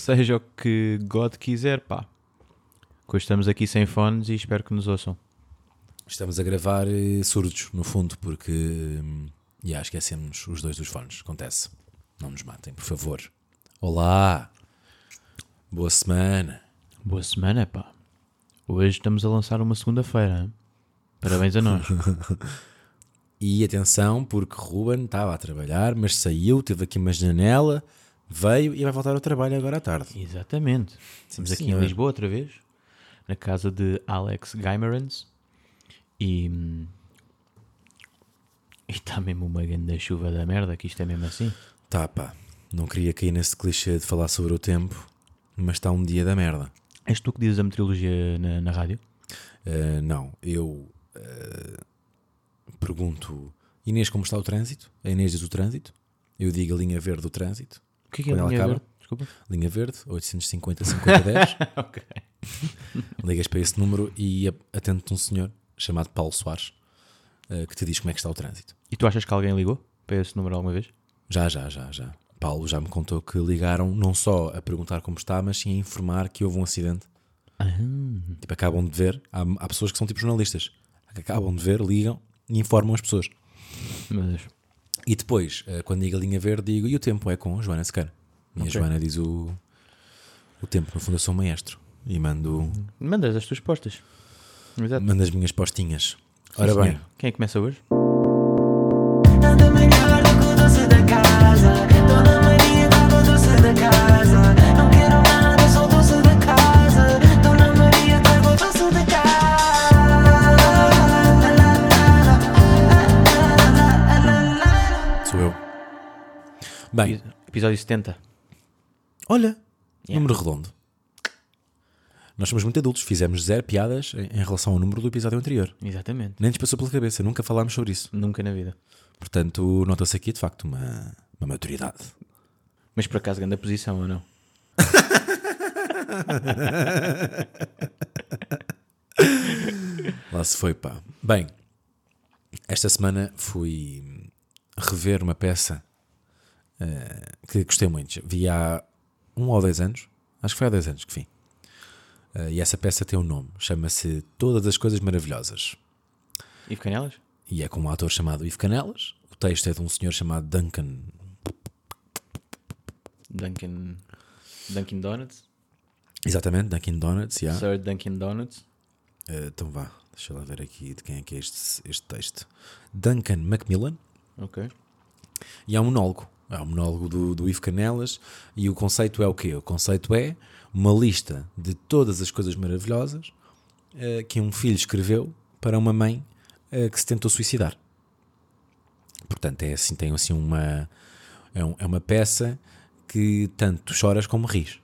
seja o que God quiser, pá. Hoje estamos aqui sem fones e espero que nos ouçam. Estamos a gravar eh, surdos, no fundo, porque. hum, Já esquecemos os dois dos fones. Acontece. Não nos matem, por favor. Olá! Boa semana! Boa semana, pá. Hoje estamos a lançar uma segunda-feira. Parabéns a nós. E atenção, porque Ruben estava a trabalhar, mas saiu, teve aqui uma janela, veio e vai voltar ao trabalho agora à tarde. Exatamente. Estamos aqui em. Lisboa outra vez, na casa de Alex Geimerans. E. hum, E está mesmo uma grande chuva da merda, que isto é mesmo assim. Tá, pá. Não queria cair nesse clichê de falar sobre o tempo, mas está um dia da merda. És tu que dizes a meteorologia na, na rádio? Uh, não, eu uh, pergunto Inês como está o trânsito? A Inês diz o trânsito. Eu digo a linha verde do trânsito. O que é que é linha acaba? verde? Desculpa. Linha verde, 850 5010. ok. Ligas para esse número e atende-te um senhor chamado Paulo Soares uh, que te diz como é que está o trânsito. E tu achas que alguém ligou para esse número alguma vez? Já, já, já, já. Paulo já me contou que ligaram não só a perguntar como está, mas sim a informar que houve um acidente. Tipo, acabam de ver. Há, há pessoas que são tipo jornalistas. Acabam de ver, ligam e informam as pessoas. Deus. E depois, eh, quando digo a linha verde, digo e o tempo é com Joana Sequeira. E a Ok. Joana diz o, o tempo. No fundo, eu sou maestro. E mando, Mandas as tuas postas. Exato. mando as minhas postinhas. Sim, Ora bem, senhor. Quem é que começa hoje? Nada melhor do que o doce da casa. Bem, Episódio 70. olha, Yeah. número redondo. Nós somos muito adultos, fizemos zero piadas em, relação ao número do episódio anterior. Exatamente. Nem nos passou pela cabeça, nunca falámos sobre isso. Nunca na vida. Portanto, nota-se aqui de facto uma, uma maturidade. Mas por acaso, grande a posição ou não? Lá se foi, pá. Bem, esta semana fui rever uma peça que gostei muito. Vi há um ou dois anos, acho que foi há dois anos que vi. Eh, e essa peça tem um nome, chama-se Todas as Coisas Maravilhosas. E Canelas? E é com um ator chamado Ivo Canelas. O texto é de um senhor chamado Duncan. Dunkin' Dunkin' Donuts? Exatamente, Duncan Donuts, yeah. Sir Dunkin' Donuts? Eh, então vá, deixa lá ver aqui de quem é que é este, este texto. Duncan Macmillan. Ok. E há um monólogo. Há um monólogo do, do Ivo Canelas. E o conceito é o quê? O conceito é uma lista de todas as coisas maravilhosas eh, que um filho escreveu para uma mãe eh, que se tentou suicidar. Portanto, é assim, tem assim uma. É, um- é uma peça que tanto choras como ris.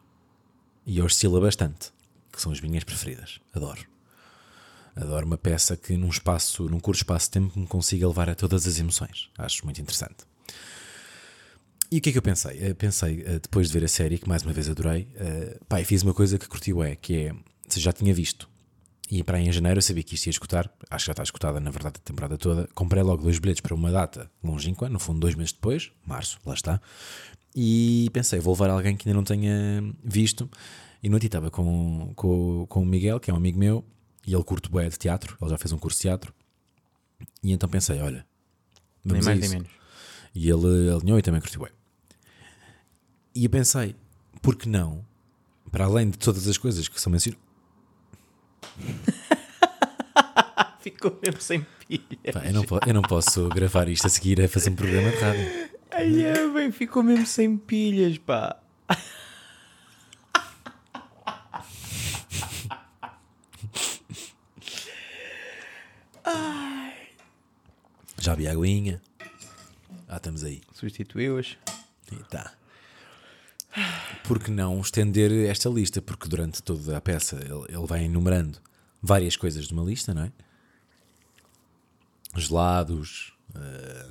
E oscila bastante. Que são as minhas preferidas. Adoro. Adoro uma peça que num espaço, num curto espaço de tempo me consiga levar a todas as emoções. Acho muito interessante. E o que é que eu pensei? Eh, Pensei, eh, depois de ver a série, que mais uma vez adorei, eh, pá, fiz uma coisa que curti é, que é, se já tinha visto, e para aí em janeiro eu sabia que isto ia escutar, acho que já está escutada na verdade a temporada toda, comprei logo dois bilhetes para uma data longínqua, no fundo dois meses depois, março, lá está, e pensei, vou levar alguém que ainda não tenha visto, e no estava com, com, com o Miguel, que é um amigo meu, e ele curte bué de teatro, ele já fez um curso de teatro, e então pensei, olha, Nem vamos a mais nem menos. E ele alinhou e também curtiu bem. E eu pensei, por que não, para além de todas as coisas que são mencionadas, Ficou mesmo sem pilha. Pá, eu, não eu não posso gravar isto a seguir a fazer um programa de rádio. Ai, é bem, ficou mesmo sem pilhas, pá. Já vi a aguinha. Ah, estamos aí. Substituiu-as. E tá. Por que não estender esta lista? Porque durante toda a peça ele, ele vai enumerando várias coisas de uma lista, não é? Gelados, eh,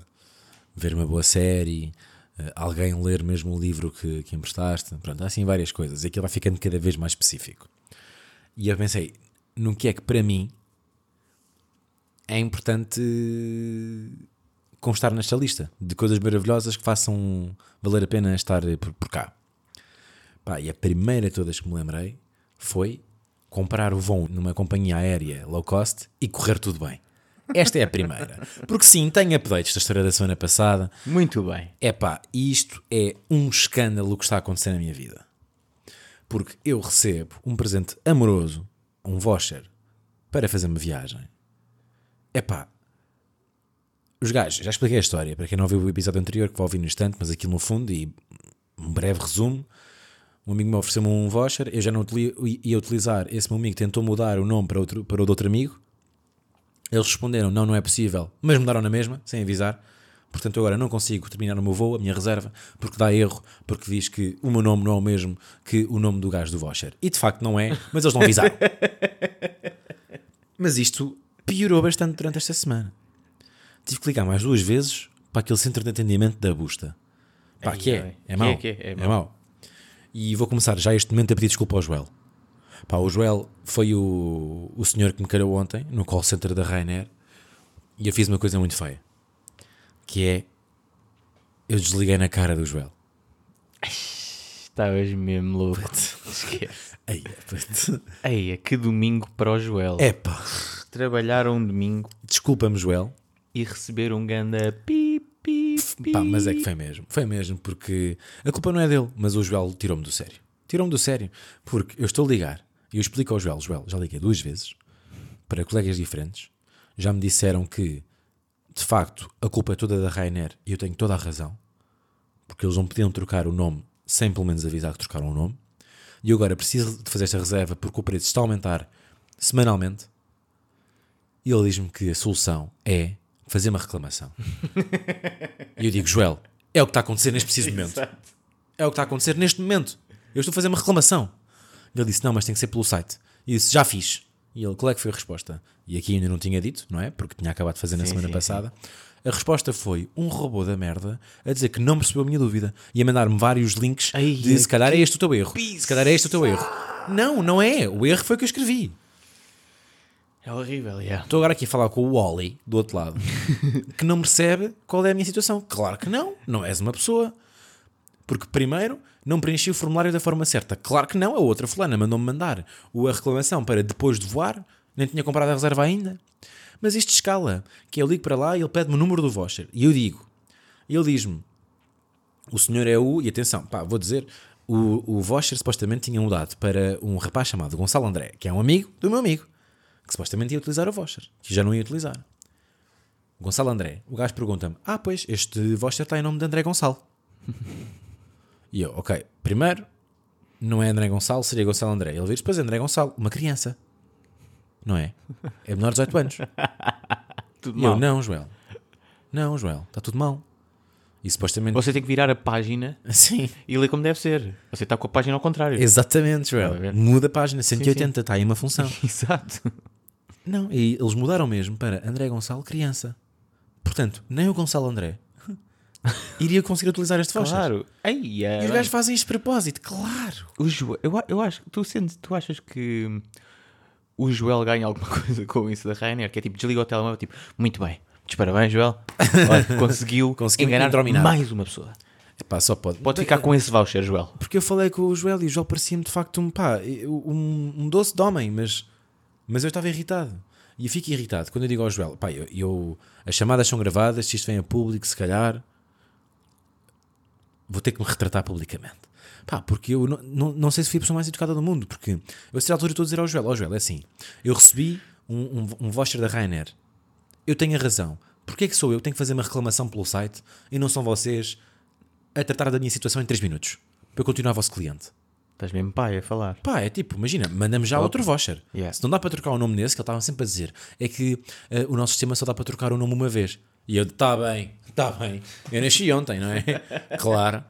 ver uma boa série, eh, alguém ler mesmo o livro que, que emprestaste. Pronto, há assim várias coisas. E aquilo vai ficando cada vez mais específico. E eu pensei, no que é que para mim é importante constar nesta lista de coisas maravilhosas que façam valer a pena estar por, por cá. Pá, e a primeira de todas que me lembrei foi comprar o voo numa companhia aérea low cost e correr tudo bem. Esta é a primeira. Porque sim, tenho updates da história da semana passada. Muito bem. É pá, isto é um escândalo o que está a acontecer na minha vida. Porque eu recebo um presente amoroso, um voucher, para fazer uma viagem. É pá, os gajos, já expliquei a história, para quem não viu o episódio anterior, que vai ouvir no instante, mas aquilo no fundo, e um breve resumo. Um amigo me ofereceu-me um voucher, eu já não ia utilizar, esse meu amigo tentou mudar o nome para, outro, para o de outro amigo, eles responderam: não, não é possível, mas mudaram na mesma, sem avisar. Portanto, agora não consigo terminar o meu voo, a minha reserva, porque dá erro, porque diz que o meu nome não é o mesmo que o nome do gajo do voucher. E de facto não é, mas eles não avisaram. mas isto piorou bastante durante esta semana. Tive que ligar mais duas vezes para aquele centro de atendimento da Busta. Pá, Ai, que é, ai. é Que mau. é, que é, é é mau. mau. E vou começar já este momento a pedir desculpa ao Joel. Pá, o Joel foi o, o senhor que me calhou ontem no call center da Rainer e eu fiz uma coisa muito feia. Que é eu desliguei na cara do Joel. Hoje mesmo louco. Esquece. Ai, puto. Eia, que domingo para o Joel. Epá, Trabalhar um domingo desculpa-me, Joel. E receber um ganda pi, pi, pi. Pá, mas é que foi mesmo. Foi mesmo, porque a culpa não é dele, mas o Joel tirou-me do sério. Tirou-me do sério, porque eu estou a ligar e eu explico ao Joel: Joel, já liguei duas vezes para colegas diferentes, já me disseram que de facto a culpa é toda da Rainer e eu tenho toda a razão, porque eles não podiam trocar o nome sem pelo menos avisar que trocaram o nome. E agora preciso de fazer esta reserva porque o preço está a aumentar semanalmente. E ele diz-me que a solução é fazer uma reclamação. E eu digo, Joel, é o que está a acontecer neste preciso momento. É o que está a acontecer neste momento. Eu estou a fazer uma reclamação. E ele disse, não, mas tem que ser pelo site. E disse, já fiz. E ele, qual é que foi a resposta? E aqui ainda não tinha dito, não é? Porque tinha acabado de fazer na Sim, semana sim, passada. A resposta foi um robô da merda a dizer que não percebeu a minha dúvida e a mandar-me vários links Ai, de se calhar é este o teu erro. Se calhar é este o teu erro. Não, não é. O erro foi o que eu escrevi. É horrível, yeah. Estou agora aqui a falar com o Wally, do outro lado, que não percebe qual é a minha situação. Claro que não, não és uma pessoa. Porque primeiro não preenchi o formulário da forma certa. Claro que não, a outra fulana mandou-me mandar o- a reclamação para depois de voar, nem tinha comprado a reserva ainda. Mas isto escala, que eu ligo para lá e ele pede-me o número do voucher. E eu digo, e ele diz-me, o senhor é o, e atenção, pá, vou dizer, o, o voucher supostamente tinha mudado para um rapaz chamado Gonçalo André, que é um amigo do meu amigo, que supostamente ia utilizar o voucher, que já não ia utilizar. Gonçalo André, o gajo pergunta-me: Ah, pois, este voucher está em nome de André Gonçalo. e eu, ok, primeiro, não é André Gonçalo, seria Gonçalo André. Ele diz: Pois, André Gonçalo, uma criança, não é? É menor de 18 anos. Tudo E eu, mal. não, Joel, não, Joel, está tudo mal. E supostamente. Você tem que virar a página Sim, e ler como deve ser. Você está com a página ao contrário. exatamente, Joel. Muda a página, 180, está aí uma função. Exato. Não, e eles mudaram mesmo para André Gonçalo criança. Portanto, nem o Gonçalo André iria conseguir utilizar este voucher. Claro. Ei, é, E os gajos fazem isto de propósito, claro. o Joel, eu, eu acho tu sentes, tu achas que o Joel ganha alguma coisa com isso da Rainer? Que é tipo, desliga o telemóvel, tipo, muito bem, muitos parabéns, Joel. Olha, conseguiu, Conseguiu enganar introminar. mais uma pessoa. Epá, só pode. Pode ficar com esse voucher, Joel. Porque eu falei com o Joel e o Joel parecia-me de facto um pá, um, um doce de homem, mas, mas eu estava irritado. E eu fico irritado quando eu digo ao Joel, pá, eu, eu- as chamadas são gravadas, se isto vem a público, se calhar vou ter que me retratar publicamente. Pá, porque eu não, não, não sei se fui a pessoa mais educada do mundo, porque eu a certa altura estou a dizer ao Joel, ó Joel, é assim, eu recebi um, um, um voucher da Rainer, eu tenho a razão, porque é que sou eu que tenho que fazer uma reclamação pelo site e não são vocês a tratar da minha situação em 3 minutos, para eu continuar vosso cliente? Estás mesmo pai a falar. Pá, é tipo, imagina, mandamos já outro voucher. Yeah. Se não dá para trocar o nome nesse, que ele estava sempre a dizer, é que eh, o nosso sistema só dá para trocar o nome uma vez. E eu, tá bem, tá bem. Eu nasci ontem, não é? claro.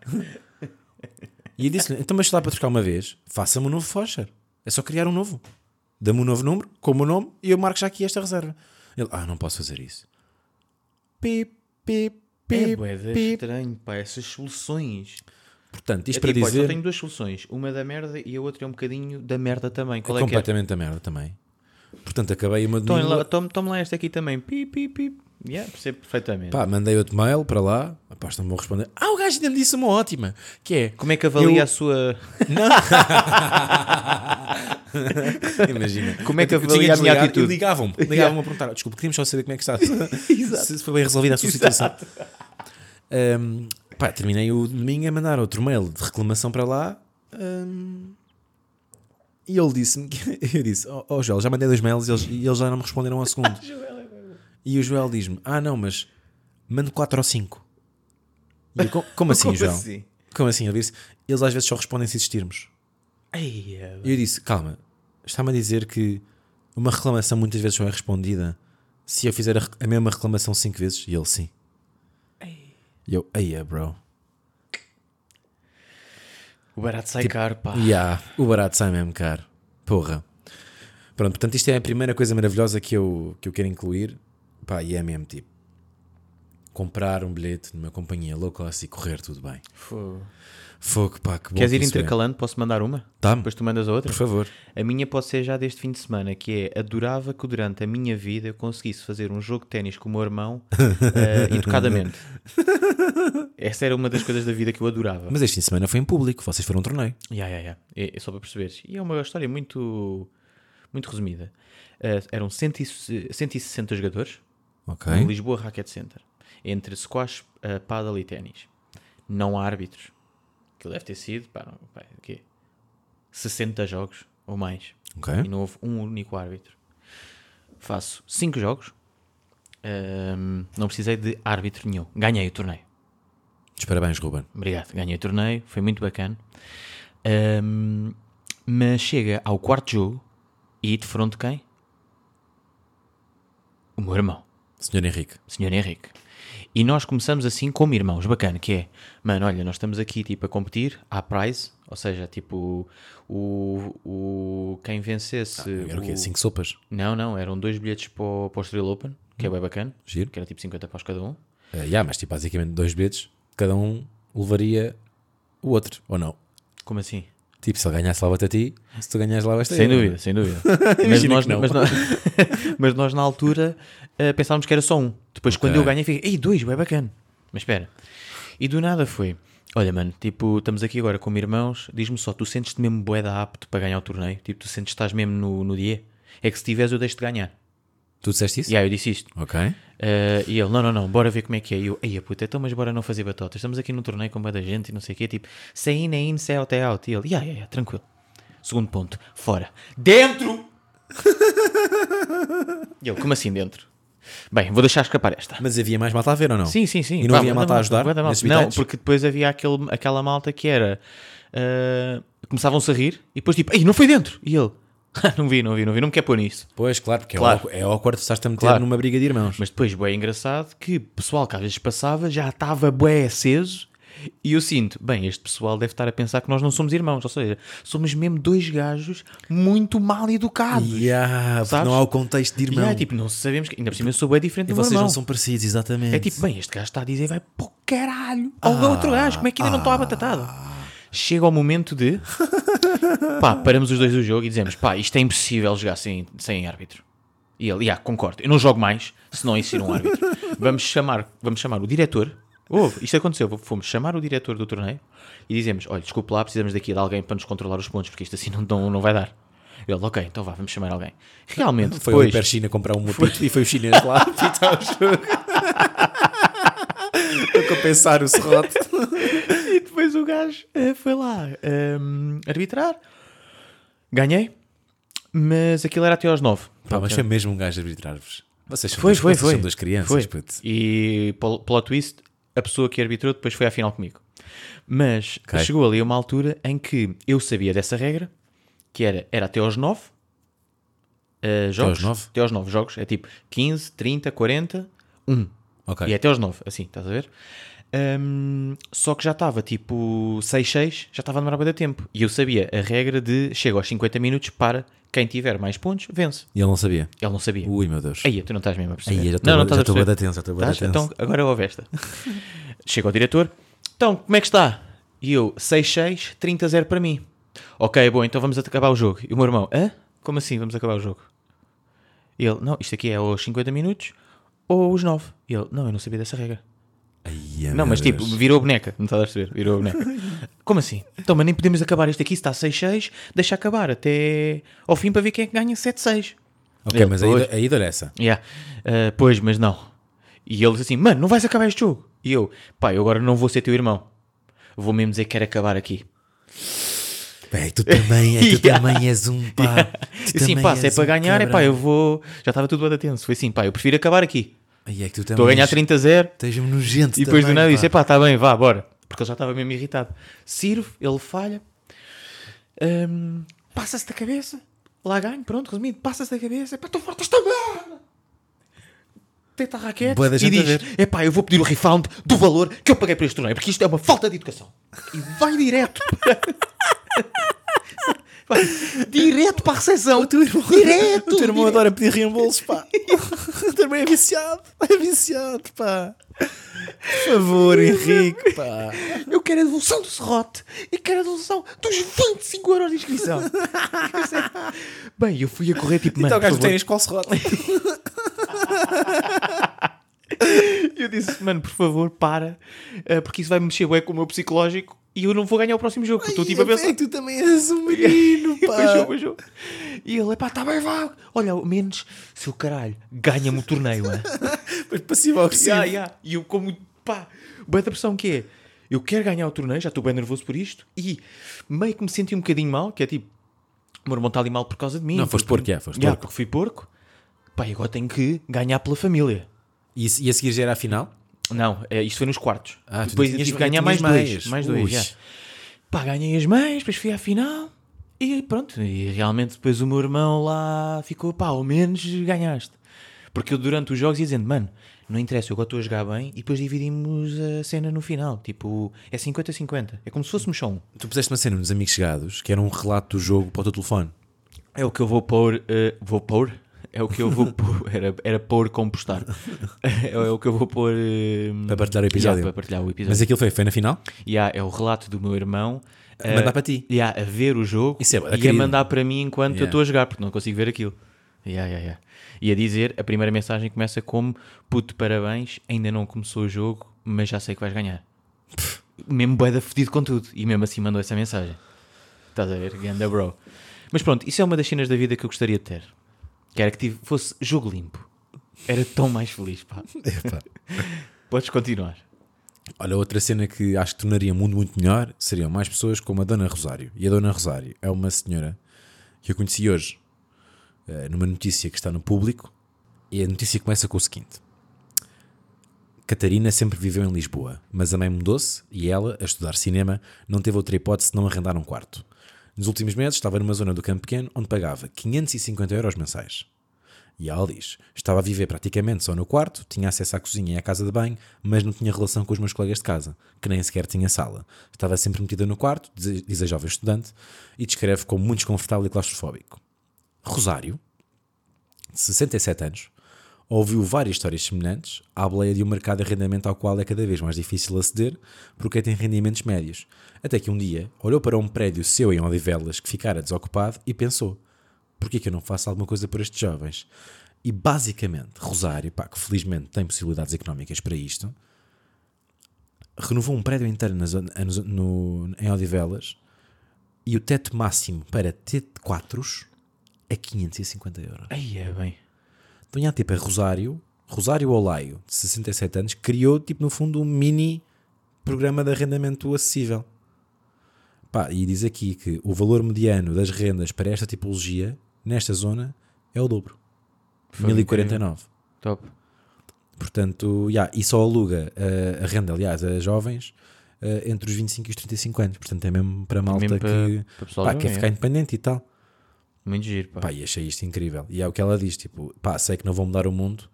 E eu disse-lhe, então, mas se dá para trocar uma vez, faça-me um novo voucher. É só criar um novo. Dá-me um novo número, com o meu nome, e eu marco já aqui esta reserva. Ele, ah, não posso fazer isso. Pip, pip, É pip, bué de pip. estranho, pá, essas soluções. Portanto, isto É para tipo, olha, dizer... eu tenho duas soluções. Uma da merda e a outra é um bocadinho da merda também. Qual é é, é? completamente a merda também. Portanto, acabei uma Tome lá, tome, tome lá esta aqui também. Pi, pi, pi. Yeah, percebo perfeitamente. Pá, mandei outro mail para lá. Pá, estão-me a responder. Ah, o gajo ainda me disse uma ótima. Que é. Como é que avalia Eu- a sua. Imagina. Como é que avalia a minha atitude? Ligavam-me. Ligavam-me a perguntar. Desculpa, queríamos só saber como é que está. Se foi bem resolvida a sua situação. Hum, pá, terminei o domingo a mandar outro mail de reclamação para lá. hum, e ele disse-me. Eu disse: Ó oh, Joel, já mandei dois mails e eles, e eles já não me responderam ao segundo. e o Joel diz-me: Ah, não, mas mando 4 ou 5. E eu, "Co- como assim, Como Joel? assim? Como assim? Ele disse: Eles às vezes só respondem se existirmos. É, E eu disse: Calma, está-me a dizer que uma reclamação muitas vezes só é respondida se eu fizer a, a mesma reclamação cinco vezes? E ele: Sim. E eu: Eia, bro. O barato sai Tipo, caro, pá. Ya, o barato sai mesmo caro. Porra. Pronto, portanto, isto é a primeira coisa maravilhosa que eu, que eu quero incluir. Pá, e é mesmo tipo comprar um bilhete numa companhia low cost e correr tudo bem. Fogo. Fogo, pá, que bom Queres que ir isso é. intercalando? Posso mandar uma? Tá-me. Depois tu mandas a outra? Por favor. A minha pode ser já deste fim de semana, que é adorava que durante a minha vida eu conseguisse fazer um jogo de ténis com o meu irmão eh, educadamente. Essa era uma das coisas da vida que eu adorava. Mas este fim de semana foi em público, vocês foram a um torneio. Ya, ya, ya. É, é só para perceberes. E é uma história muito, muito resumida. Eh, eram 100 e- 160 jogadores Ok. no Lisboa Racket Center, entre squash, uh, paddle e ténis. Não há árbitros. Aquilo deve ter sido, pá, não, pá, o quê? 60 jogos ou mais. Ok. E não houve um único árbitro. Faço 5 jogos. Ahm, não precisei de árbitro nenhum. Ganhei o torneio. Os parabéns, Ruben. Obrigado. Ganhei o torneio. Foi muito bacana. Ahm, mas chega ao quarto jogo e de fronte quem? O meu irmão. Senhor Henrique. Senhor Henrique. E nós começamos assim como irmãos, bacana, que é, mano, olha, nós estamos aqui tipo a competir, à prize, ou seja, tipo, o, o quem vencesse... Era o quê? o- Cinco sopas? Não, não, eram dois bilhetes para o, para o Open, que é bem bacana, Giro. que era tipo 50 paus cada um. Uh, yeah, mas tipo, basicamente dois bilhetes, cada um levaria o outro, ou não? Como assim? Tipo, se ele ganhasse lá a ti, se tu ganhas lá a Sem dúvida, sem dúvida. mas, nós, mas, nós, mas nós na altura eh, pensávamos que era só um. Depois, quando Ok. eu ganhei, fiquei, ei, dois, é bacana. Mas espera. E do nada foi, olha, mano, tipo, estamos aqui agora como irmãos, diz-me só, tu sentes-te mesmo boeda apto para ganhar o torneio? Tipo, tu sentes que estás mesmo no, no dia? É que se tiveres, eu deixo-te ganhar. Tu disseste isso? E aí eu disse isto. Ok. Eh, e ele, não, não, não, bora ver como é que é. E eu, ei, puta, então, mas bora não fazer batotas. Estamos aqui num torneio com muita gente e não sei o quê. Tipo, se é in, é in, se é out, é out. E ele, yeah, yeah, yeah, tranquilo. Segundo ponto, fora. Dentro! e ele, como assim dentro? Bem, vou deixar escapar esta. Mas havia mais malta a ver ou não? Sim, sim, sim. E não Pá, havia da malta a ajudar da malta. Não, porque depois havia aquele, aquela malta que era. ah, Começavam-se a rir e depois tipo, ei, não foi dentro! E ele, não vi, não vi, não vi, não me quer pôr nisso. Pois, claro, porque Claro. é quarto estás-te a meter Claro. numa briga de irmãos. Mas depois, bem engraçado, que o pessoal que às vezes passava já estava bué aceso e eu sinto, bem, este pessoal deve estar a pensar que nós não somos irmãos, ou seja, somos mesmo dois gajos muito mal educados. Yeah, Sabes? não há o contexto de irmão. aí, tipo, não sabemos que, ainda por cima eu sou bem diferente e do vocês irmão. não são parecidos, exatamente. É tipo, bem, este gajo está a dizer vai o caralho ao outro gajo, como é que ainda não estou à batatada? Chega ao momento de pá, paramos os dois do jogo e dizemos pá, isto é impossível jogar sem, sem árbitro. E ele, yeah, concordo, eu não jogo mais se não existir um árbitro. Vamos chamar, vamos chamar o diretor. Houve, isto aconteceu, fomos chamar o diretor do torneio e dizemos: olha, desculpe lá, precisamos daqui de alguém para nos controlar os pontos, porque isto assim não, não, não vai dar. Ele, ok, então vá, vamos chamar alguém. Realmente, Foi depois, Hiper China comprar um mopito e foi o chinês lá apitar o jogo. Para compensar o serrote. O gajo eh, foi lá ehm, arbitrar. Ganhei. Mas aquilo era até aos 9. Pá, mas foi mesmo um gajo arbitrar-vos. Vocês são, Foi, duas, foi, vocês foi. são duas crianças, Foi. E plot twist, a pessoa que arbitrou depois foi à final comigo. Mas Ok. chegou ali uma altura em que eu sabia dessa regra, que era, era até aos 9 eh, jogos. aos nove? Até aos 9 jogos. É tipo 15, 30, 40, 1. Ok. E é até aos 9, assim, estás a ver? Hum, só que já estava tipo 6-6, já estava a demorar bem tempo. E eu sabia a regra de chega aos 50 minutos para quem tiver mais pontos, vence. E ele não sabia. Ele não sabia. Ui, meu Deus. Aí, tu não estás mesmo a perceber. Aí, já não, não estou já estás a estou da tenso, já estou tenso. Então, agora ouve esta. Chega ao diretor. Então, como é que está? E eu, 6-6, 30-0 para mim. Ok, bom, então vamos acabar o jogo. E o meu irmão, hã? Como assim vamos acabar o jogo? E ele, não, isto aqui é aos 50 minutos. ou os 9? E ele, não, eu não sabia dessa regra. Ai, Não, mas tipo, Deus. virou a boneca, não estás a perceber? Virou a boneca. Como assim? Então, mas nem podemos acabar este aqui, se está 6-6, deixa acabar até ao fim para ver quem é que ganha 7-6. Ok, Ele, mas a pois. a ida era essa. Yeah. Ah, pois, mas não. E ele disse assim: Mano, não vais acabar este jogo. E eu, pá, eu agora não vou ser teu irmão. Vou mesmo dizer que quero acabar aqui. Bem, tu também, tu Yeah. também és um pá. Tu assim, também pá, se é para ganhar, é pá, eu vou. Já estava tudo bem tenso. Foi assim, pá, eu prefiro acabar aqui. É Estou a ganhar 30-0. Esteja-me nojento E depois do também, nada pá. disse: pá, está bem, vá, bora. Porque ele já estava mesmo irritado. Sirvo, ele falha. Hum, passa-se da cabeça. Lá ganho, pronto, resumido. Passa-se da cabeça. Pá, estou forte esta merda. Tenta a raquete da e diz: é pá, eu vou pedir o refund do valor que eu paguei por este torneio, porque isto é uma falta de educação. E vai direto. direto para a recepção. direto. O teu irmão direto. adora pedir reembolsos, pá. o teu irmão é viciado. É viciado, pá. Por favor, Henrique, pá. Eu quero a devolução do serrote e quero a devolução dos 25 euros de inscrição. Bem, eu fui a correr tipo, mano, Então o gajo tem qual serrote? Eu disse, mano, por favor, para, eh, porque isso vai mexer bué com o meu psicológico e eu não vou ganhar o próximo jogo. porque Estou tipo a pensar. É que tu também és um menino, E pá. depois jogo. E ele, pá, tá bem, vá. Olha, ao menos, seu caralho, ganha-me o torneio, é? Depois passivo agressivo. Ya, ya. E eu, como, pá, bem da pressão que é, eu quero ganhar o torneio, já estou bem nervoso por isto, e meio que me senti um bocadinho mal, que é tipo, o meu irmão está ali mal por causa de mim. Não, foste porque- porco, é, foste Ya, porco. porque fui porco. Pá, e agora tenho que ganhar pela família. E, e a seguir já era a final? Não, é, isto foi nos quartos. Ah, depois tinhas- que ganhar mais dois. Mais dois, já. Pá, ganhei as meias, depois fui à final. E pronto, e realmente depois o meu irmão lá ficou, pá, ao menos ganhaste. Porque eu durante os jogos ia dizendo, mano, não interessa, eu agora estou a jogar bem e depois dividimos a cena no final. Tipo, é 50-50. É como se fôssemos só um. Tu puseste uma cena nos Amigos Chegados que era um relato do jogo para o teu telefone. É o que eu vou pôr. eh, vou pôr? É o que eu vou pôr. Era, era pôr como postar. é, é o que eu vou pôr. eh, Para partilhar o episódio. yeah, para partilhar o episódio. Mas aquilo foi, foi na final? Yeah, é o relato do meu irmão A mandar para ti. yeah, a ver o jogo Isso é bué da e a querido. mandar para mim enquanto eu Yeah. estou a jogar, porque não consigo ver aquilo. Yeah, yeah, yeah. E a dizer, a primeira mensagem começa como puto, parabéns, ainda não começou o jogo, mas já sei que vais ganhar. mesmo boeda fedido com tudo. E mesmo assim mandou essa mensagem. Estás a ver? Ganda bro. Mas pronto, isso é uma das cenas da vida que eu gostaria de ter. Que era que tive, fosse jogo limpo. Era tão mais feliz, pá. Epá. Podes continuar. Olha, outra cena que acho que tornaria o mundo muito melhor seriam mais pessoas como a Dona Rosário. E a Dona Rosário é uma senhora que eu conheci hoje eh, numa notícia que está no público. E a notícia começa com o seguinte: Catarina sempre viveu em Lisboa, mas a mãe mudou-se e ela, a estudar cinema, não teve outra hipótese de não arrendar um quarto. Nos últimos meses estava numa zona do Campo Pequeno onde pagava 550 euros mensais. E ela diz: Estava a viver praticamente só no quarto, tinha acesso à cozinha e à casa de banho, mas não tinha relação com os meus colegas de casa, que nem sequer tinha sala. Estava sempre metida no quarto, diz a jovem estudante, e descreve como muito desconfortável e claustrofóbico. Rosário, de 67 anos, ouviu várias histórias semelhantes à boleia de um mercado de arrendamento ao qual é cada vez mais difícil aceder porque tem rendimentos médios. Até que um dia olhou para um prédio seu em Odivelas que ficara desocupado e pensou: por que é que eu não faço alguma coisa por estes jovens? E basicamente, Rosário, pá, que felizmente tem possibilidades económicas para isto, renovou um prédio inteiro na zona- no- no- em Odivelas e o teto máximo para T4 é 550 euros. Aí é bem. Então, tipo, a Rosário, Rosário Olaio, de 67 anos, criou, tipo, no fundo, um mini programa de arrendamento acessível. Pá, e diz aqui que o valor mediano das rendas para esta tipologia, nesta zona, é o dobro. Foi 1049. Top. Portanto, já, e só aluga eh, a renda, aliás, a jovens eh, entre os 25 e os 35 anos. Portanto, é mesmo para malta Mesmo que para- pá, jovem, quer ficar é. independente e tal. Muito giro, pá. Pá, e achei isto incrível. E é o que ela diz: tipo, pá, sei que não vou mudar o mundo,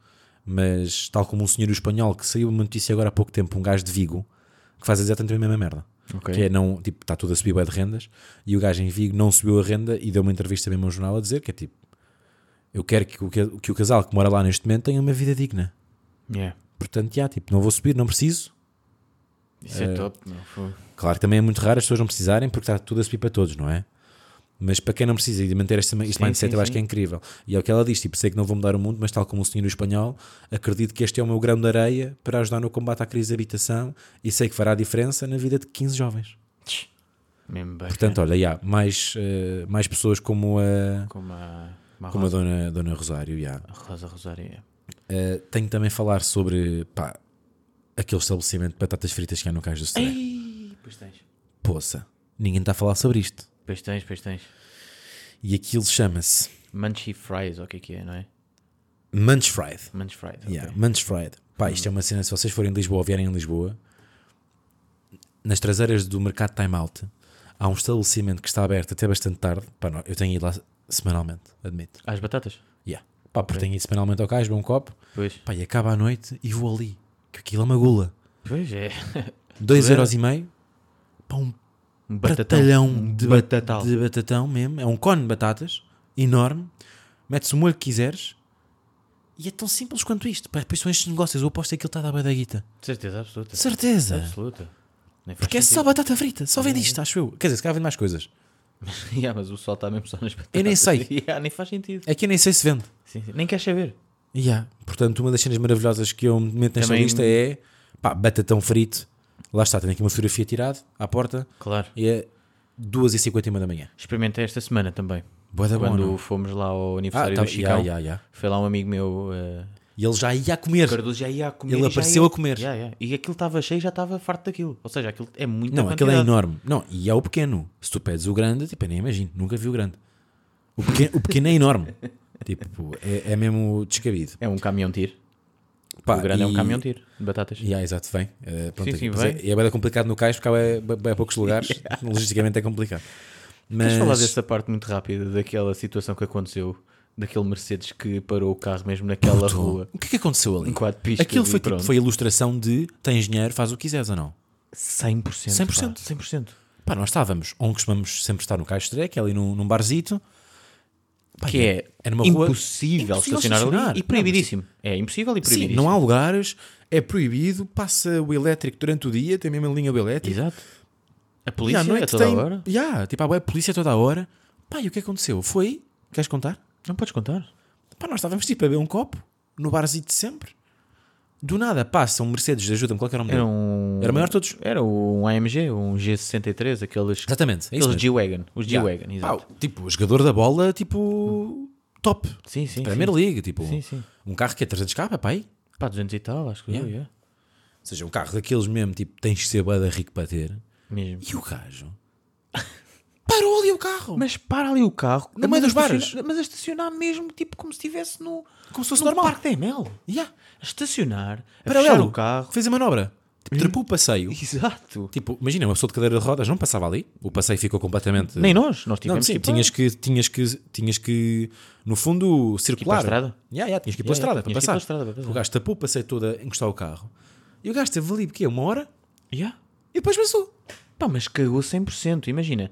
mas tal como um senhor espanhol que saiu uma notícia agora há pouco tempo, um gajo de Vigo, que faz exatamente a mesma merda. Ok. Que é não, tipo, está tudo a subir bué de rendas e o gajo em Vigo não subiu a renda e deu uma entrevista mesmo ao jornal a dizer que é tipo, eu quero que o, que, que o casal que mora lá neste momento tenha uma vida digna. Yeah. Portanto, já, tipo, não vou subir, não preciso. Isso é, top, meu. Foi. Claro que também é muito raro as pessoas não precisarem porque está tudo a subir para todos, não é? Mas para quem não precisa de manter este, este Sim, mindset, sim, eu acho sim. que é incrível. E é o que ela diz: tipo, sei que não vou mudar o mundo, mas tal como o senhor espanhol, acredito que este é o meu grão de areia para ajudar no combate à crise de habitação e sei que fará a diferença na vida de 15 jovens. Mesmo. Portanto, olha, já, mais, eh, mais pessoas como a, como a, como a a dona, dona Rosário. a Rosa Rosário. Eh, tenho também falar sobre pá, aquele estabelecimento de batatas fritas que há no Cais do Sodré. Ei, pois tens. Poça, ninguém está a falar sobre isto. Pois tens, pois tens. E aquilo chama-se Munchy Fries, ou o que é que é, não é? Munch Fried. Munch Fries. ok. Yeah, Munch Fried. Pá, isto é uma cena, se vocês forem em Lisboa ou vierem em Lisboa, nas traseiras do mercado Time Out, há um estabelecimento que está aberto até bastante tarde. Pá, não, eu tenho ido lá semanalmente, admito. Às batatas? Yeah. Pá, porque tenho ido semanalmente ao cais, beber um copo, Pois. pá, e acaba à noite e vou ali. Que aquilo é uma gula. Pois é. 2,5€ para um Um batalhão de, ba- batatal. de batatão mesmo. É um cone de batatas enorme. Metes o molho que quiseres. E é tão simples quanto isto. Pá, Depois são estes negócios. Eu aposto que aquilo está a dar da guita. De certeza absoluta. Certeza. Absoluta. Porque é só batata frita. Só vende isto, acho eu. Quer dizer, se calhar vende mais coisas. Yeah, mas o sol está mesmo só nas batatas. Eu nem sei. Yeah, nem faz sentido. É que eu nem sei se vende. Sim, sim. Nem queres saber. Yeah. Portanto, uma das cenas maravilhosas que eu meto nesta Também- lista é pá, batatão frito. Lá está, tenho aqui uma fotografia tirada à porta. Claro. E é 2h51 da manhã. Experimentei esta semana também. Boa da Quando boa. fomos lá ao Ah, aniversário tá, do Chicão. yeah, yeah, yeah. Foi lá um amigo meu. eh, E ele já ia a comer. Cardoso já ia comer. Ele apareceu ia- a comer. E aquilo estava cheio e já estava farto daquilo. Ou seja, aquilo é muito Não, aquele é enorme. Não, e é o pequeno. Se tu pedes o grande, tipo, eu nem imagino, nunca vi o grande. O pequeno, o pequeno é enorme. tipo, é, é mesmo descabido. É um caminhão tiro. Pá, o grande é um e- caminhão tiro de batatas. E ah, exato, vem. Eh, pronto, Sim, sim, vem. é, e é bem complicado no cais porque há é, é, poucos lugares. Logisticamente é complicado. Mas Queres falar dessa parte muito rápida daquela situação que aconteceu? Daquele Mercedes que parou o carro mesmo naquela Puto, rua. O que é que aconteceu ali? Em quatro pistas. Aquilo foi, e tipo, foi a ilustração de tens dinheiro, faz o que quiseres ou não. 100%. 100%. pá, 100%. Pá, nós estávamos onde costumamos sempre estar no Cais de que é ali num, num barzito. Que é, é numa rua impossível, impossível estacionar, estacionar. ali e Não, proibidíssimo. É impossível e Sim, proibidíssimo. não há lugares, é proibido, passa o elétrico durante o dia, tem mesmo a linha do elétrico. Exato. A polícia noite a toda tem, hora. Yeah, tipo, a polícia toda a hora. Pá, e o que aconteceu? Foi, queres contar? Não podes contar. Pá, nós estávamos tipo a beber um copo, no barzito de sempre. Do nada passa um Mercedes, ajuda-me, qual era o nome Era um. Era o maior de todos. Era um AMG, um G63, aqueles. Exatamente, é Aqueles. G-Wagon. Os Yeah. G-Wagon, exato. Pá, tipo, jogador da bola, tipo, top. Sim, sim. Premier sim. League, tipo, Sim, sim. um carro que é 300k, pá, aí. Pá, 200 e tal, acho que Yeah. eu, yeah. Ou seja, um carro daqueles mesmo, tipo, tens de ser bada rico para ter. Mesmo. E o gajo parou ali o carro. Mas para ali o carro. No meio dos bares. Mas a estacionar mesmo, tipo, como se estivesse no. Como se fosse no normal. parque da ML. Yeah. A estacionar, a Paralelo. fechar o carro. Fez a manobra. Tipo, trepou o passeio. Exato. Tipo, imagina, uma pessoa de cadeira de rodas não passava ali. O passeio ficou completamente. Nem nós, nós Não, tivemos sim, que tinhas que, tinhas que, tinhas que, no fundo, circular. tinhas que ir pela estrada yeah, tinhas que ir pela estrada para passar. O gajo tapou o passeio todo a encostar o carro. E o gajo esteve ali, porque uma hora, Yeah. e depois passou. Pá, mas cagou 100%. Imagina,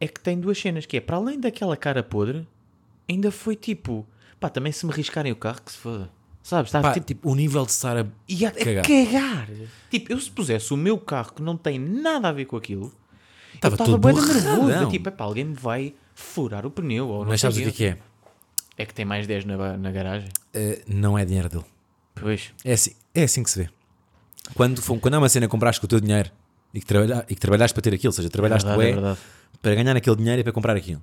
é que tem duas cenas, que é, para além daquela cara podre, ainda foi tipo, pá, também se me riscarem o carro, que se foda. Sabes, está Pá, tipo, tipo, o nível de estar a. e a, a cagar. cagar. Tipo, eu se pusesse o meu carro que não tem nada a ver com aquilo, estava todo bem nervoso. Tipo, epá, alguém me vai furar o pneu. Ou não Mas sabes o que é que é? É que tem mais 10 na, na garagem. Eh, não é dinheiro dele. Pois. É assim, é assim que se vê. Quando, quando há uma cena que compraste com o teu dinheiro e que, trabalha, e que trabalhaste para ter aquilo, ou seja, trabalhaste verdade, é verdade. para ganhar aquele dinheiro e para comprar aquilo.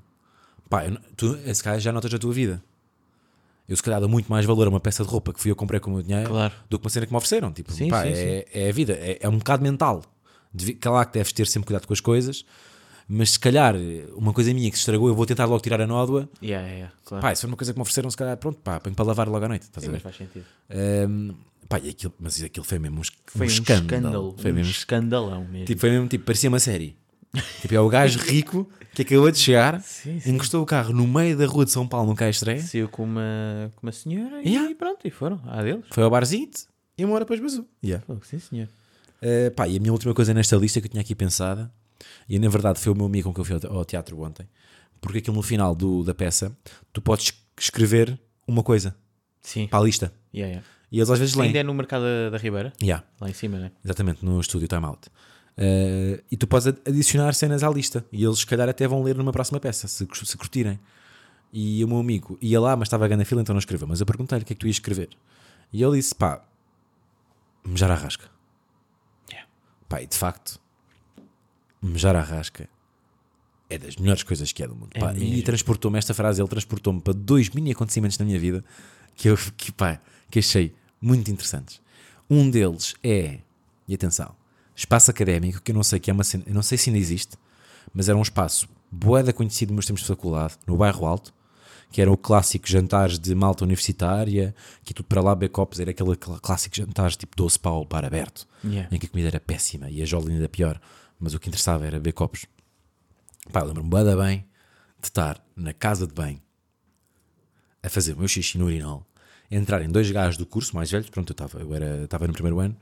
Pá, eu tu esse cara já notas a tua vida. Eu se calhar dou muito mais valor a uma peça de roupa que fui eu comprei com o meu dinheiro Claro. do que uma cena que me ofereceram. Tipo, Sim, pá, sim, é, é a vida, é, é um bocado mental. Devi- Claro que deves ter sempre cuidado com as coisas, mas se calhar uma coisa minha que se estragou, eu vou tentar logo tirar a nódoa. Yeah, yeah, yeah, claro. Pá, se for uma coisa que me ofereceram, se calhar, pronto, pá, ponho para lavar logo à noite. Estás Sim, a mas ver? faz sentido. Ahm, pá, e aquilo, mas aquilo foi mesmo um, Foi um, escândalo. escândalo. Foi um mesmo, escandalão mesmo. tipo, foi mesmo tipo, parecia uma série. Tipo, é o gajo rico que acabou de chegar, Sim, sim. encostou o carro no meio da rua de São Paulo, no Caixeré, Saiu com uma, com uma senhora Yeah. e pronto, e foram. Ah, deles. foi ao barzito e uma hora depois basou. Yeah. Sim, senhor. Uh, pá, e a minha última coisa nesta lista que eu tinha aqui pensada, e na verdade foi o meu amigo com que eu fui ao ao teatro ontem, porque aquilo no final do, da peça tu podes escrever uma coisa Sim. para a lista Yeah, yeah. e eles às vezes leem. Ainda é no mercado da, da Ribeira? Yeah. Lá em cima, né? Exatamente, no estúdio Time Out. Uh, e tu podes ad- adicionar cenas à lista. E eles, se calhar, até vão ler numa próxima peça, se, se curtirem. E o meu amigo ia lá, mas estava a ganhar fila, então não escreveu. Mas eu perguntei-lhe o que é que tu ias escrever. E ele disse: pá, mejar a rasca. Yeah. Pá, e de facto, mejar a rasca é das melhores coisas que é do mundo. É Pá, e transportou-me, esta frase, ele transportou-me para dois mini acontecimentos na minha vida que eu que, pá, que achei muito interessantes. Um deles é, e atenção, espaço académico, que eu não sei que é uma cena, eu não sei se ainda existe, mas era um espaço boeda conhecido nos meus tempos de faculdade, no bairro Alto, que era o clássico jantares de malta universitária, que tudo para lá, Becopes, era aquele cl- clássico jantares tipo 12 pau para aberto, Yeah. em que a comida era péssima e a jola ainda pior, mas o que interessava era Becopes. Pá, lembro-me bué da bem de estar na casa de banho a fazer o meu xixi no urinol, entrarem dois gajos do curso mais velhos, pronto, eu estava eu era, estava no primeiro ano,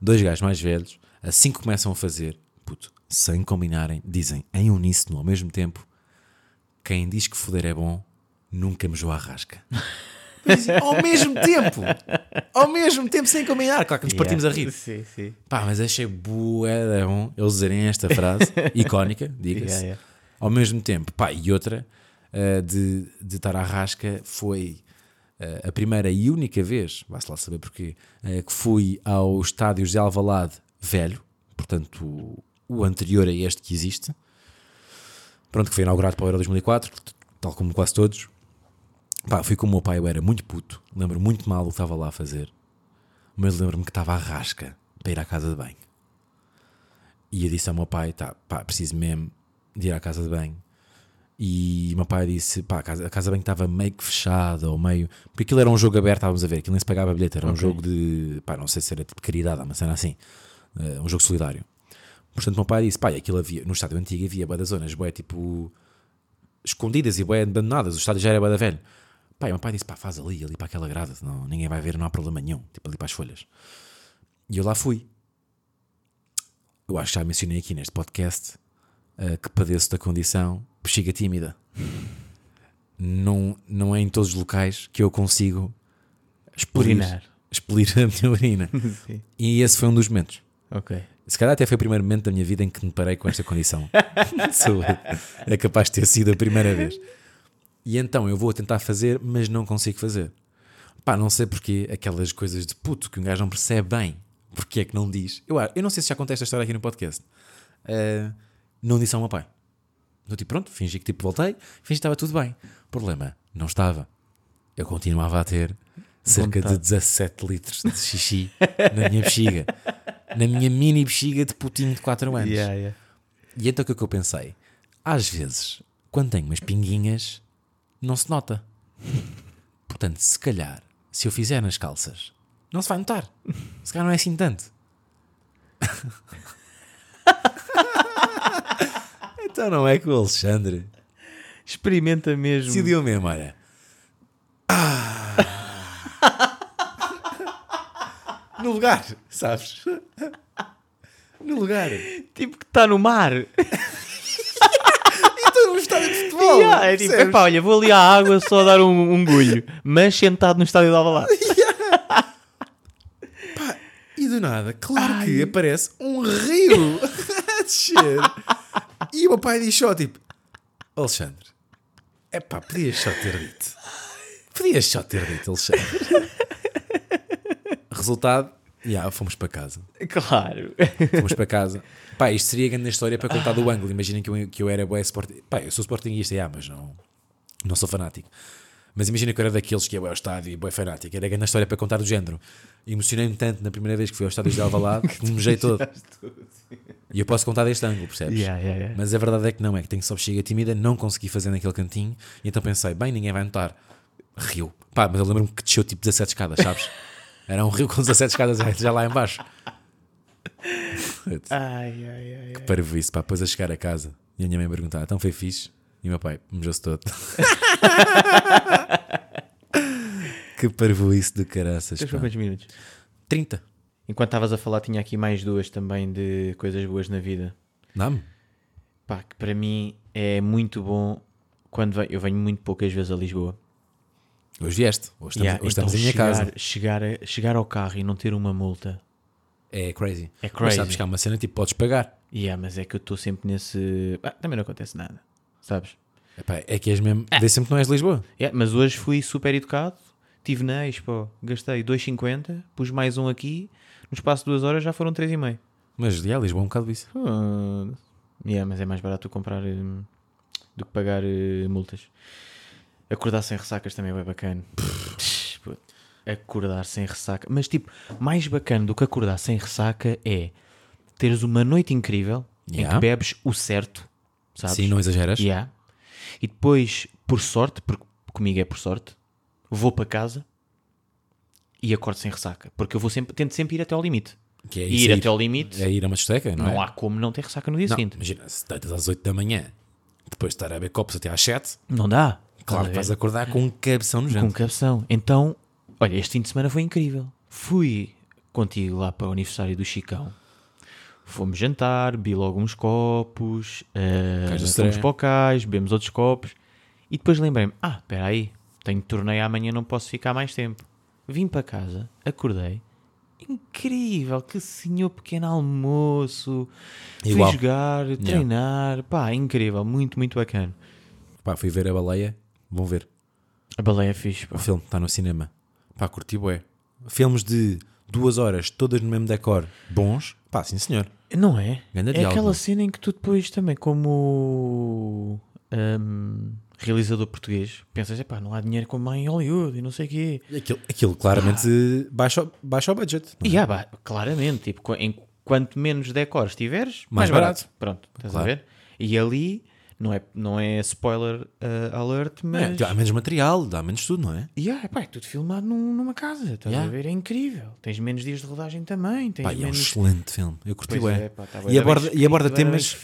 dois gajos mais velhos, assim que começam a fazer, puto, sem combinarem, dizem em uníssono ao mesmo tempo, quem diz que foder é bom, nunca me a rasca. Mas, ao mesmo tempo, ao mesmo tempo, sem combinar, claro que nos partimos a rir. Sim, sim. Pá, mas achei bué bom eles dizerem esta frase, icónica, diga-se. Yeah, yeah. Ao mesmo tempo, pá, e outra eh, de, de estar à rasca foi eh, a primeira e única vez, vai-se lá saber porquê, eh, que fui ao estádio de Alvalade velho, portanto o, anterior a este que existe, pronto, que foi inaugurado para o Euro 2004, tal como quase todos. Pá, fui com o meu pai, eu era muito puto, lembro muito mal o que estava lá a fazer, mas lembro-me que estava à rasca para ir à casa de banho. E eu disse ao meu pai: tá, pá, preciso mesmo de ir à casa de banho. E o meu pai disse: pá, a casa, a casa de banho estava meio que fechada, ou meio. Porque aquilo era um jogo aberto, estávamos a ver, aquilo nem se pagava bilhete, era um Ok. jogo de. pá, não sei se era tipo caridade, uma cena assim, eh, um jogo solidário. Portanto, meu pai disse: e aquilo havia, no estádio antigo havia bué das zonas, bué tipo. escondidas e bué abandonadas, o estádio já era bué da velho. E o meu pai disse: pá, faz ali, ali para aquela grada, não, ninguém vai ver, não há problema nenhum, tipo ali para as folhas. E eu lá fui. Eu acho que já mencionei aqui neste podcast eh, que padeço da condição bexiga tímida. Não, não é em todos os locais que eu consigo expelir, expelir a minha urina. Sim. E esse foi um dos momentos. Ok. Se calhar até foi o primeiro momento da minha vida em que me parei com esta condição. É capaz de ter sido a primeira vez. E então eu vou tentar fazer, mas não consigo fazer. Pá, não sei porquê, aquelas coisas de puto que um gajo não percebe bem. Porque é que não diz? Eu, eu não sei se já contei esta história aqui no podcast. Ah, não disse ao meu pai. Eu tipo, pronto, fingi que tipo voltei, fingi que estava tudo bem. Problema, não estava. Eu continuava a ter cerca Vontade. de 17 litros de xixi na minha bexiga. Na minha mini bexiga de putinho de 4 anos. Yeah, yeah. E então o que é que eu pensei? Às vezes, quando tenho umas pinguinhas, não se nota. Portanto, se calhar, se eu fizer nas calças, não se vai notar. Se calhar não é assim tanto. então não é que o Alexandre Experimenta mesmo. decidiu mesmo, olha. Ah. No lugar, sabes? No lugar. Tipo que está no mar. Estou num estádio de futebol. Yeah, é tipo, epá, olha, vou ali à água só dar um, um gulho. Mas sentado no estádio de Alvalade. E do nada, claro que aparece um rio a descer. E o meu pai diz só tipo: Alexandre, é pá, podias só ter dito. Podias só ter dito, Alexandre. Resultado, já, fomos para casa. Claro. Fomos para casa. Pá, isto seria grande história para contar do ângulo. Imaginem que eu, que eu era bué sporting. Pá, eu sou sportinguista, já, mas não, não sou fanático. Mas imagina que eu era daqueles que é bué ao estádio e bué fanático. Era grande história para contar do género. Emocionei-me tanto na primeira vez que fui ao estádio de Alvalade que me mojei todo. E eu posso contar deste ângulo, percebes? Yeah, yeah, yeah. Mas a verdade é que não, é que tenho só bexiga tímida, não consegui fazer naquele cantinho, e então pensei, bem, ninguém vai notar. Rio. Pá, mas eu lembro-me que desceu tipo 17 escadas, sabes? Era um rio com 17 escadas já lá em baixo. Ai, ai, ai. Para isso, pá, depois a chegar a casa e a minha mãe perguntar, então foi fixe? E o meu pai, mejou-se todo. que parvoíce de caraças, Tens pá. quantos minutos? 30. Enquanto estavas a falar, tinha aqui mais duas também de coisas boas na vida. Dá-me? Pá, que para mim é muito bom quando venho, eu venho muito poucas vezes a Lisboa. Hoje vieste. Hoje estamos, Yeah, hoje estamos então em minha chegar, casa. Chegar, a- chegar ao carro e não ter uma multa É crazy. É Mas crazy. sabes que há uma cena tipo, podes pagar. Yeah, mas é que eu estou sempre nesse. Ah, também não acontece nada, sabes? Epá, é que és mesmo. Vê sempre que não és de Lisboa. Yeah, mas hoje fui super educado, tive na Expo, gastei 2,50, pus mais um aqui, no espaço de duas horas já foram 3,5. Mas já, Lisboa é um bocado isso. Uh, yeah, mas é mais barato tu comprar hum, do que pagar uh, multas. Acordar sem ressacas também é bem bacana. Psh. Acordar sem ressaca. Mas tipo, mais bacana do que acordar sem ressaca é teres uma noite incrível em Yeah. que bebes o certo, sabes? Sim, não exageras. Yeah. E depois, por sorte, porque comigo é por sorte, vou para casa e acordo sem ressaca. Porque eu vou sempre, tento sempre ir até ao limite. Que é E isso ir aí. até ao limite, É ir a uma discoteca, não, não é? há como não ter ressaca no dia Não, seguinte. imagina, se deitas às 8 da manhã, depois de estar a beber copos até às 7, Não dá. Claro Estás vais a acordar com um cabeção no Com jantar. cabeção. Então, olha, este fim de semana foi incrível. Fui contigo lá para o aniversário do Chicão. Fomos jantar, bebi logo uns copos, do fomos para o cais, bebemos outros copos. E depois lembrei-me, ah, espera aí, tenho torneio amanhã, não posso ficar mais tempo. Vim para casa, acordei. Incrível, que senhor pequeno almoço. Igual. Fui jogar, treinar. Pá, incrível, muito, muito bacana. Pá, fui ver a baleia, vão ver. A baleia é fixe, pá. O filme está no cinema. Pá, curti bué. Filmes de duas horas, todas no mesmo decor, bons. Pá, sim senhor. Não é? Ganda é diálogo. aquela cena em que tu depois também, como hum, realizador português, pensas, epá, não há dinheiro como em Hollywood e não sei o quê. Aquilo, aquilo claramente baixa, o- baixa o budget. é? E ah, pá, claramente, tipo, em quanto menos decors tiveres, Mais mais, barato. barato. Pronto, estás Claro. a ver? E ali, não é, não é spoiler uh, alert, É, mas... dá menos material, dá menos tudo, não é? E ah, epá, é tudo filmado num- numa casa, estás Yeah. a ver? É incrível. Tens menos dias de rodagem também, tens Pá, e é um menos... excelente filme. Eu curti Pois bué. é, pá, tá e, aborda, e aborda temas.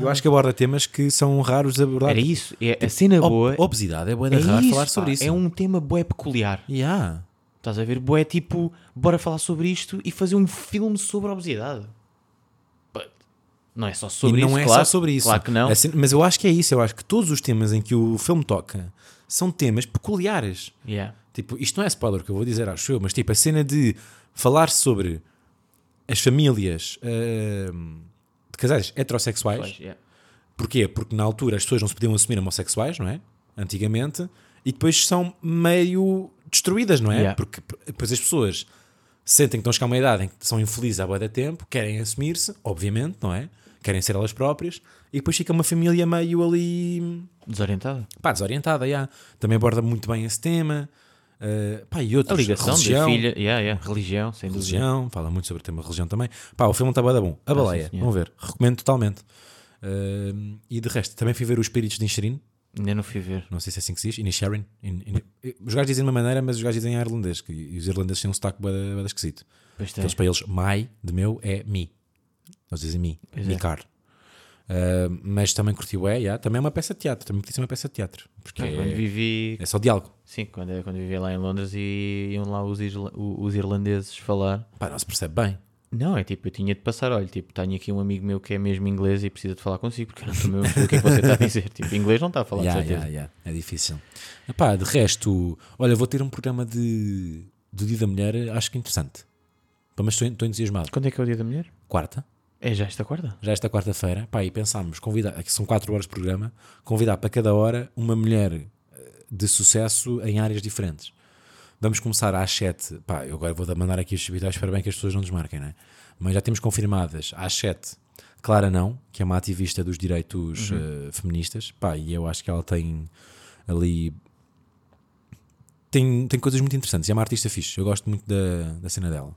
Eu acho que aborda temas que são raros de abordar. Era isso, é, a cena Ob- boa... Obesidade é bué de é raro falar pá, sobre isso. É um tema bué peculiar. Yeah. Estás a ver? Bué tipo, bora falar sobre isto e fazer um filme sobre a obesidade. Não é só sobre e não isso, é claro, só sobre isso. Claro que não. Assim- mas eu acho que é isso. Eu acho que todos os temas em que o filme toca são temas peculiares. Yeah. Tipo, isto não é spoiler que eu vou dizer, acho eu, mas tipo, a cena de falar sobre as famílias ahm, de casais heterossexuais. Pois, yeah. Porquê? Porque na altura as pessoas não se podiam assumir homossexuais, não é? Antigamente. E depois são meio destruídas, não é? Yeah. Porque depois as pessoas sentem que estão a chegar a uma idade em que são infelizes há bué de tempo, querem assumir-se, obviamente, não é? Querem ser elas próprias. E depois fica uma família meio ali Desorientada. pá, desorientada, já. Também aborda muito bem esse tema. Uh, pá, e A outros, ligação religião, da filha. Yeah, yeah. Religião, sem dúvida. religião, fala muito sobre o tema religião também. Pá, o filme está bem bom. A baleia, sim, senhor. vão ver, recomendo totalmente. Uh, e de resto, também fui ver os Espíritos de Incherin, Ainda não fui ver. não sei se é assim que se diz, Inisherin. In, in, os gajos dizem de uma maneira, mas os gajos dizem em irlandês, que, e os irlandeses têm um sotaque bué esquisito. Pois. Aqueles para eles, my, de meu, é me. Eles dizem me, Pois é. car. Uh, mas também curti o é, também é uma peça de teatro, também podia ser uma peça de teatro, porque Quando é, vivi. é só diálogo. Sim, quando, quando vivi lá em Londres e iam lá os, isla- os irlandeses falar. Pá, não se percebe bem. Não, é tipo, eu tinha de passar, olha, tipo, tenho aqui um amigo meu que é mesmo inglês e precisa de falar consigo, porque eu não estou mesmo o que é que você está a dizer. Tipo, inglês não está a falar, Ya, de certeza. ya, ya. É difícil. Epá, de resto, olha, vou ter um programa de, do Dia da Mulher, acho que interessante. Pá, Mas estou, estou entusiasmado. Quando é que é o dia da mulher? Quarta, É já esta quarta? já esta quarta-feira, pá, e pensámos, convidar, aqui são 4 horas de programa, convidar para cada hora uma mulher eh, de sucesso em áreas diferentes. Vamos começar às 7, pá, eu agora vou mandar aqui os habitais, espero bem que as pessoas não desmarquem, né? Mas já temos confirmadas às 7 Clara Não, que é uma ativista dos direitos eh, feministas, pá, e eu acho que ela tem ali. Tem, tem coisas muito interessantes, é uma artista fixe, eu gosto muito da, da cena dela.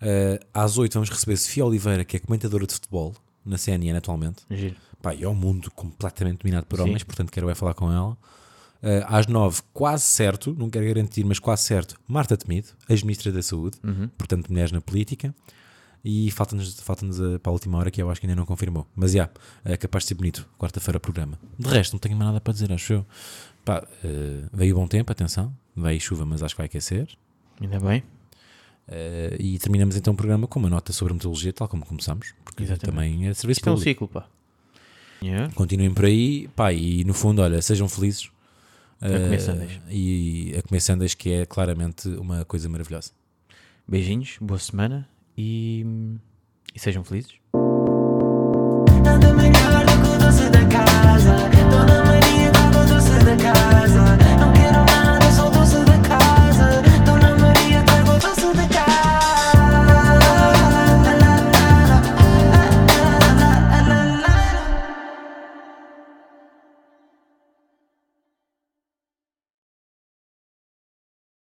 Eh, às 8 vamos receber Sofia Oliveira, que é comentadora de futebol na CNN atualmente. Giro. Pá, e é um mundo completamente dominado por Sim. homens, portanto quero é falar com ela. Eh, às 9, quase certo, não quero garantir, mas quase certo, Marta Temido, ex-ministra da Saúde, Uhum. portanto mulheres na política. E falta-nos falta para a última hora que eu acho que ainda não confirmou. Mas já, é capaz de ser bonito. Quarta-feira programa. De resto, não tenho mais nada para dizer, acho eu. Pá, eh, veio bom tempo, atenção. Veio chuva, mas acho que vai aquecer. Ainda bem. Eh, e terminamos então o programa com uma nota sobre meteorologia, tal como começamos. Porque Exatamente. também é serviço Isto é um público. ciclo, pá. Yeah. Continuem por aí, pá, e no fundo, olha, sejam felizes. A comer Eh, sundaes. E a comer sundaes, que é claramente uma coisa maravilhosa. Beijinhos, boa semana e, e sejam felizes.